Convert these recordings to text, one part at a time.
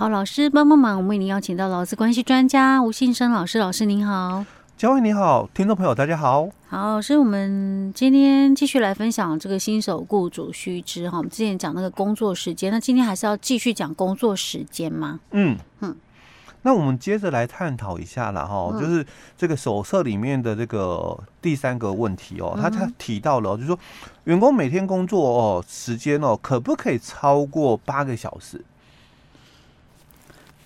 好，老师帮帮忙，我们为您邀请到劳资关系专家吴信生老师，老师您好。嘉惠你好，听众朋友大家好。好，老师，我们今天继续来分享这个新手雇主须知哈。我们之前讲那个工作时间，那今天还是要继续讲工作时间吗？嗯嗯。那我们接着来探讨一下了哈，就是这个手册里面的这个第三个问题哦，他他提到了，就是说员工每天工作哦时间哦，可不可以超过八个小时？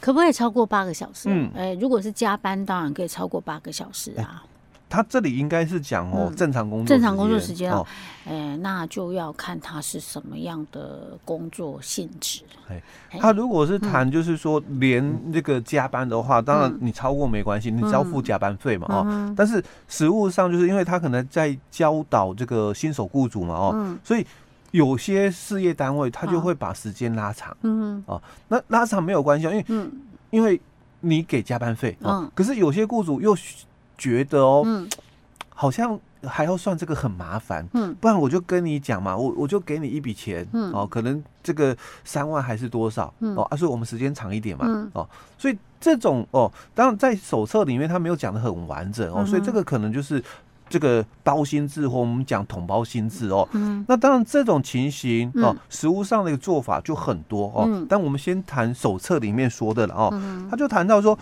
可不可以超过八个小时？嗯，哎，如果是加班，当然可以超过八个小时啊。他这里应该是讲哦，正常工作正常工作时间哦，哎，那就要看他是什么样的工作性质。哎，他如果是谈就是说连这个加班的话，当然你超过没关系，你只要付加班费嘛哦。但是实务上就是因为他可能在教导这个新手雇主嘛哦，所以有些事业单位他就会把时间拉长。嗯哦，那拉长没有关系，因为嗯。因为你给加班费，嗯，可是有些雇主又。觉得哦，嗯，好像还要算这个很麻烦，嗯，不然我就跟你讲嘛，我我就给你一笔钱，嗯，哦，可能这个三万还是多少，嗯，哦，啊，所以我们时间长一点嘛，嗯，哦，所以这种哦，当然在手册里面他没有讲的很完整哦，所以这个可能就是这个包心制或我们讲统包心制哦，嗯，那当然这种情形哦，实物上的一个做法就很多哦，但我们先谈手册里面说的了哦，他就谈到说。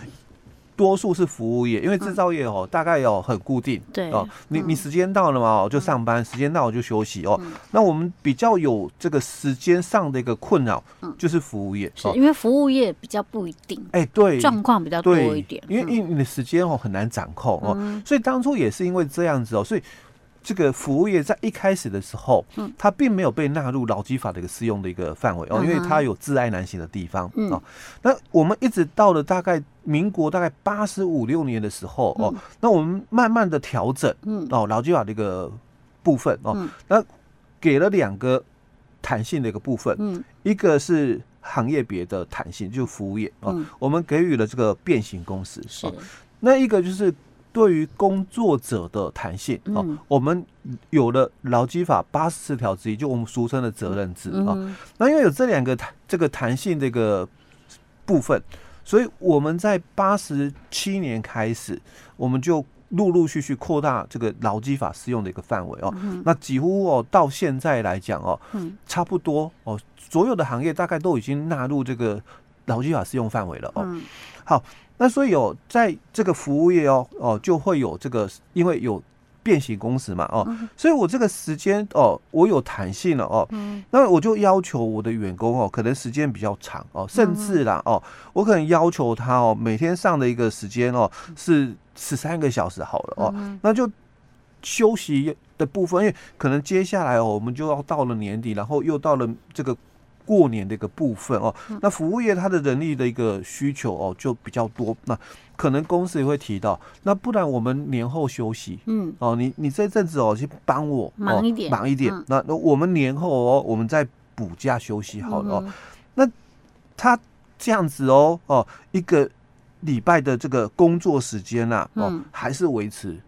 多数是服务业，因为制造业哦，大概有很固定，对。哦，你你时间到了嘛，哦就上班，时间到了就休息哦。那我们比较有这个时间上的一个困扰，就是服务业，是因为服务业比较不一定，哎，对，状况比较多一点，因为因为你的时间哦很难掌控哦，所以当初也是因为这样子哦，所以。这个服务业在一开始的时候，嗯，它并没有被纳入劳基法的一个适用的一个范围哦，因为它有自爱难行的地方哦。那我们一直到了大概民国大概八十五六年的时候哦，那我们慢慢的调整，嗯，哦，劳基法的一个部分哦，那给了两个弹性的一个部分，嗯，一个是行业别的弹性，就服务业哦，我们给予了这个变形工时，是，那一个就是。对于工作者的弹性哦，我们有了劳基法八十四条之一，就我们俗称的责任制啊。那因为有这两个弹这个弹性这个部分，所以我们在八十七年开始，我们就陆陆续续扩大这个劳基法适用的一个范围哦。那几乎哦到现在来讲哦，差不多哦，所有的行业大概都已经纳入这个劳基法适用范围了哦。好。那所以有在这个服务业哦哦，就会有这个，因为有变形工时嘛哦，所以我这个时间哦，我有弹性了哦，那我就要求我的员工哦，可能时间比较长哦，甚至啦哦，我可能要求他哦，每天上的一个时间哦是十三个小时好了哦，那就休息的部分，因为可能接下来哦，我们就要到了年底，然后又到了这个。过年的一个部分哦，那服务业它的人力的一个需求哦就比较多，那可能公司也会提到，那不然我们年后休息，嗯，哦，你你这阵子哦去帮我忙一点，忙一点，那那我们年后哦，我们再补假休息好了哦，那他这样子哦哦一个礼拜的这个工作时间呐哦还是维持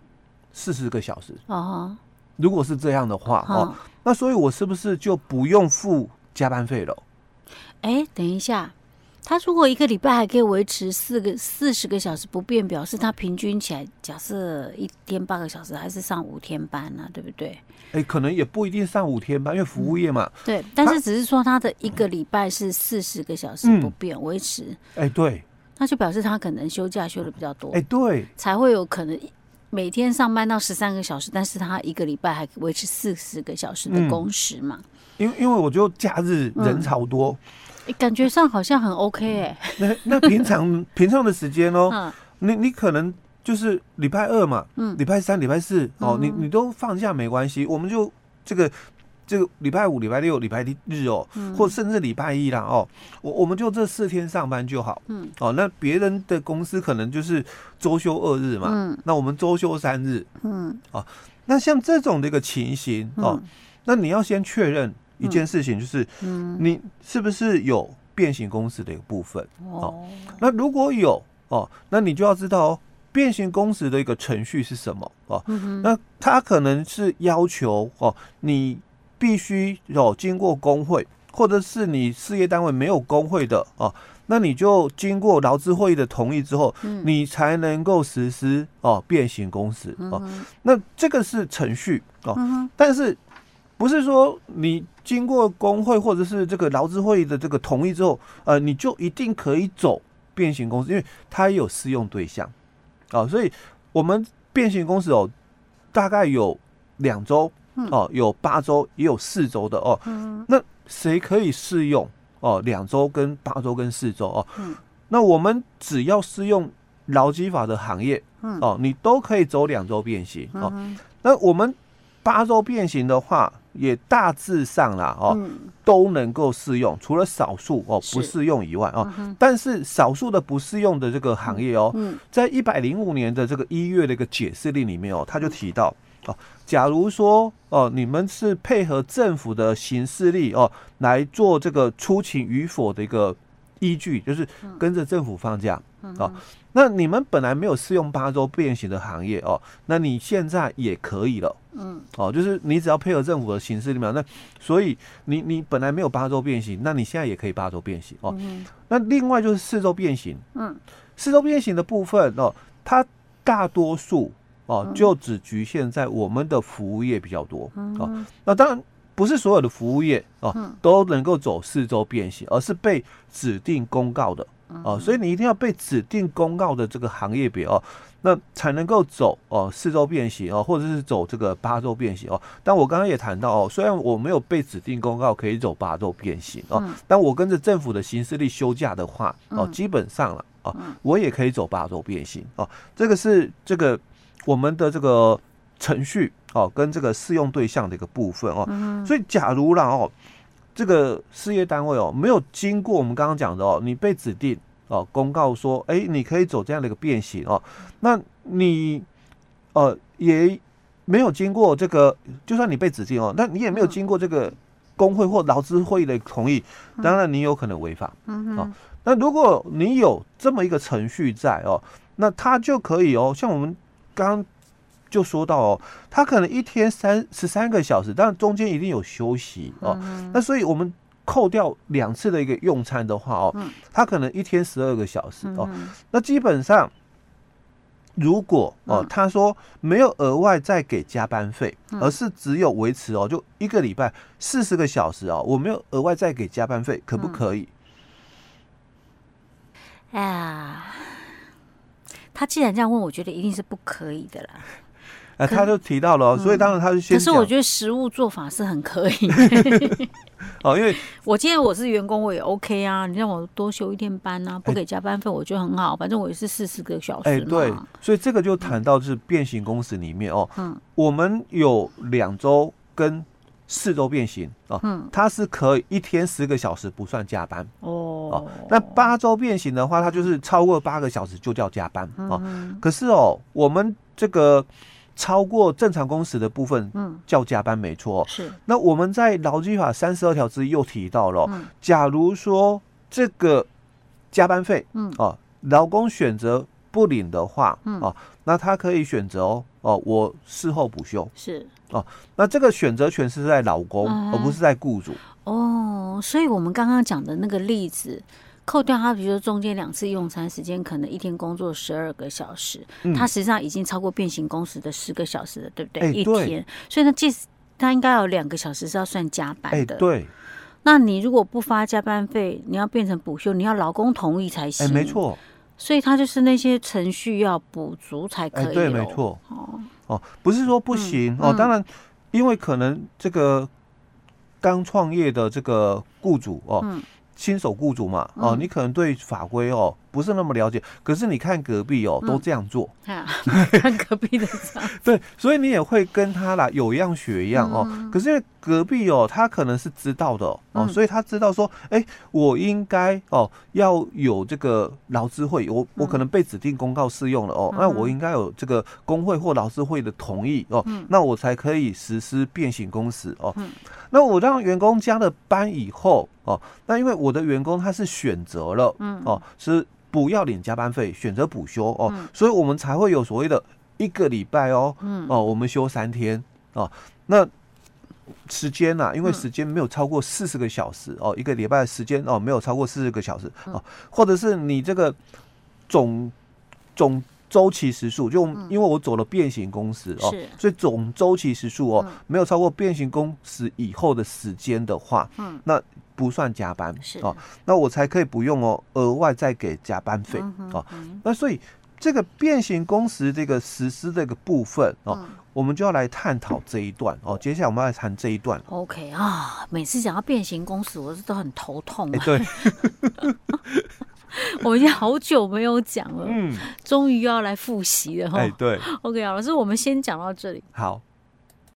四十个小时。哦，如果是这样的话哦，那所以我是不是就不用付？加班费了，哎，等一下，他如果一个礼拜还可以维持四个四十个小时不变，表示他平均起来，假设一天八个小时，还是上五天班呢？对不对？哎，可能也不一定上五天班，因为服务业嘛。嗯、对，但是只是说他的一个礼拜是四十个小时不变维持。哎，对，那就表示他可能休假休的比较多。哎，对，才会有可能每天上班到十三个小时，但是他一个礼拜还维持四十个小时的工时嘛。嗯因为因为我觉得假日人潮多，嗯，感觉上好像很 OK 哎。那那平常 平常的时间哦，你你可能就是礼拜二嘛，嗯，礼拜三、礼拜四哦，你你都放假没关系，我们就这个这个礼拜五、礼拜六、礼拜日哦，或甚至礼拜一啦哦，我我们就这四天上班就好，嗯，哦，那别人的公司可能就是周休二日嘛，嗯，那我们周休三日，嗯，哦，那像这种的一个情形哦，那你要先确认。一件事情就是，你是不是有变形公司的一个部分？哦，那如果有哦，那你就要知道哦，变形公司的一个程序是什么哦。那他可能是要求哦，你必须有经过工会，或者是你事业单位没有工会的哦，那你就经过劳资会议的同意之后，嗯、你才能够实施哦变形公司哦。嗯、那这个是程序哦，嗯、但是不是说你经过工会或者是这个劳资会议的这个同意之后，呃，你就一定可以走变形公司，因为它也有适用对象啊、哦。所以我们变形公司哦，大概有两周哦，有八周，也有四周的哦。嗯、那谁可以适用？哦，两周跟八周跟四周哦，嗯、那我们只要适用劳基法的行业，嗯、哦，你都可以走两周变形、哦。那我们八周变形的话，也大致上啦哦，嗯、都能够适用，除了少数哦不适用以外哦。嗯、但是少数的不适用的这个行业哦，嗯、在一百零五年的这个一月的一个解释令里面哦，他就提到。哦，假如说哦，你们是配合政府的行事力哦来做这个出勤与否的一个依据，就是跟着政府放假、嗯、哦。那你们本来没有适用八周变形的行业哦，那你现在也可以了。嗯，哦，就是你只要配合政府的形式里面，那所以你你本来没有八周变形，那你现在也可以八周变形哦。嗯、那另外就是四周变形，嗯，四周变形的部分哦，它大多数。哦，就只局限在我们的服务业比较多哦。那当然不是所有的服务业哦都能够走四周变形，而是被指定公告的哦。所以你一定要被指定公告的这个行业别哦，那才能够走哦四周变形哦，或者是走这个八周变形哦。但我刚刚也谈到哦，虽然我没有被指定公告可以走八周变形哦，但我跟着政府的行事历休假的话哦，基本上了哦，我也可以走八周变形哦。这个是这个。我们的这个程序哦，跟这个适用对象的一个部分哦，嗯、所以假如啦哦，这个事业单位哦没有经过我们刚刚讲的哦，你被指定哦公告说，哎，你可以走这样的一个变形哦，那你呃也没有经过这个，就算你被指定哦，那你也没有经过这个工会或劳资会议的同意，当然你有可能违法，哦，那如果你有这么一个程序在哦，那他就可以哦，像我们。刚刚就说到哦，他可能一天三十三个小时，但中间一定有休息哦。嗯、那所以我们扣掉两次的一个用餐的话哦，嗯、他可能一天十二个小时哦。嗯、那基本上，如果哦，嗯、他说没有额外再给加班费，嗯、而是只有维持哦，就一个礼拜四十个小时哦，我没有额外再给加班费，可不可以？哎呀、嗯。他既然这样问，我觉得一定是不可以的啦。啊，他就提到了，嗯、所以当然他就先。可是我觉得实物做法是很可以。哦，因为 我今天我是员工，我也 OK 啊。你让我多休一天班啊，不给加班费，我觉得很好。欸、反正我也是四十个小时。哎、欸，对，所以这个就谈到是变形公司里面哦，嗯，我们有两周跟。四周变形哦，嗯，它是可以一天十个小时不算加班哦，哦，那八周变形的话，它就是超过八个小时就叫加班哦。可是哦，我们这个超过正常工时的部分，嗯，叫加班没错。是。那我们在劳基法三十二条之一又提到了，假如说这个加班费，嗯，哦，劳工选择不领的话，嗯，哦，那他可以选择哦，哦，我事后补休是。哦，那这个选择权是在劳工，嗯、而不是在雇主。哦，所以我们刚刚讲的那个例子，扣掉他，比如说中间两次用餐时间，可能一天工作十二个小时，嗯、他实际上已经超过变形工时的十个小时了，对不对？欸、一天，所以呢，即使他应该有两个小时是要算加班的。欸、对。那你如果不发加班费，你要变成补休，你要劳工同意才行。欸、没错。所以他就是那些程序要补足才可以。欸、对，没错。哦。哦，不是说不行、哦，当然，因为可能这个刚创业的这个雇主哦，嗯、新手雇主嘛，哦，嗯、你可能对法规哦。不是那么了解，可是你看隔壁哦，都这样做。看隔壁的。对，所以你也会跟他啦，有样学样哦。可是因为隔壁哦，他可能是知道的哦，所以他知道说，哎，我应该哦要有这个劳资会，我我可能被指定公告适用了哦，那我应该有这个工会或劳资会的同意哦，那我才可以实施变形工时哦。那我让员工加了班以后哦，那因为我的员工他是选择了，哦是。不要领加班费，选择补休哦，嗯、所以我们才会有所谓的一个礼拜哦，嗯、哦，我们休三天哦。那时间呐、啊，因为时间没有超过四十个小时、嗯、哦，一个礼拜的时间哦，没有超过四十个小时哦，或者是你这个总总周期时数，就因为我走了变形工时哦，所以总周期时数哦，没有超过变形工时以后的时间的话，嗯，那不算加班哦，那我才可以不用哦，额外再给加班费哦，那所以。这个变形工时这个实施这个部分哦，嗯、我们就要来探讨这一段哦。接下来我们要来谈这一段。OK 啊，每次讲到变形工时，我是都很头痛。欸、对，我们已经好久没有讲了，嗯，终于要来复习了哈。哎，对。OK 啊，老师，我们先讲到这里。好。